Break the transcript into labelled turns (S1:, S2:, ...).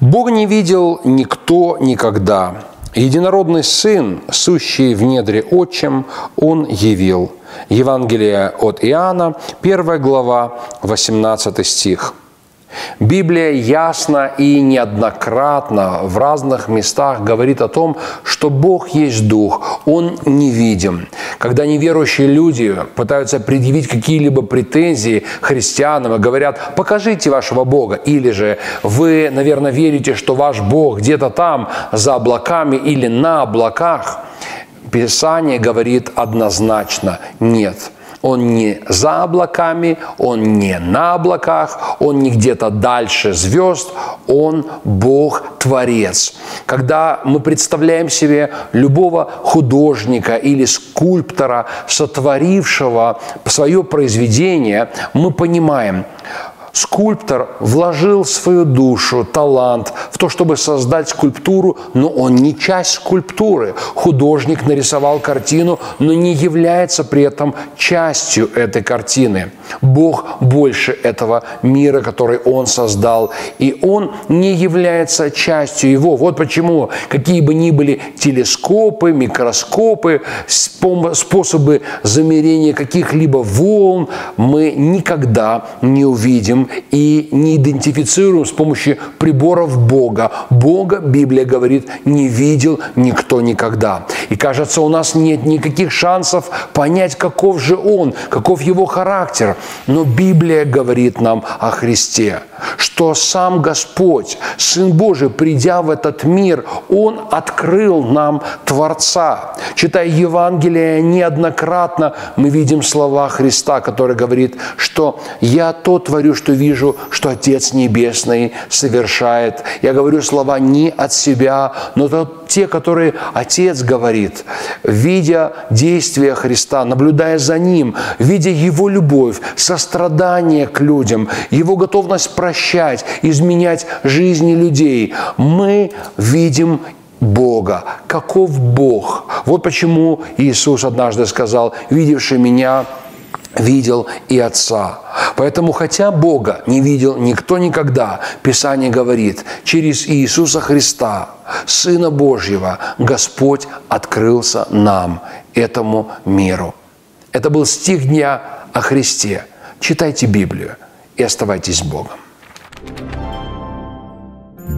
S1: Бог не видел никто никогда. Единородный Сын, сущий в недре отчим, Он явил. Евангелие от Иоанна, 1 глава, 18 стих. Библия ясно и неоднократно в разных местах говорит о том, что Бог есть Дух, Он невидим. Когда неверующие люди пытаются предъявить какие-либо претензии христианам и говорят, покажите вашего Бога, или же вы, наверное, верите, что ваш Бог где-то там, за облаками или на облаках, Писание говорит однозначно нет – он не за облаками, он не на облаках, он не где-то дальше звезд, он Бог-творец. Когда мы представляем себе любого художника или скульптора, сотворившего свое произведение, мы понимаем, Скульптор вложил свою душу, талант в то, чтобы создать скульптуру, но он не часть скульптуры. Художник нарисовал картину, но не является при этом частью этой картины. Бог больше этого мира, который Он создал, и Он не является частью его. Вот почему какие бы ни были телескопы, микроскопы, способы замерения каких-либо волн, мы никогда не увидим видим и не идентифицируем с помощью приборов Бога. Бога, Библия говорит, не видел никто никогда. И кажется, у нас нет никаких шансов понять, каков же Он, каков Его характер. Но Библия говорит нам о Христе, что сам Господь, Сын Божий, придя в этот мир, Он открыл нам Творца. Читая Евангелие неоднократно, мы видим слова Христа, который говорит, что «Я то творю, что вижу, что Отец Небесный совершает. Я говорю слова не от себя, но то те, которые Отец говорит, видя действия Христа, наблюдая за Ним, видя Его любовь, сострадание к людям, Его готовность прощать, изменять жизни людей, мы видим Бога. Каков Бог? Вот почему Иисус однажды сказал, видевший меня, видел и Отца. Поэтому, хотя Бога не видел никто никогда, Писание говорит, через Иисуса Христа, Сына Божьего, Господь открылся нам, этому миру. Это был стих дня о Христе. Читайте Библию и оставайтесь с Богом.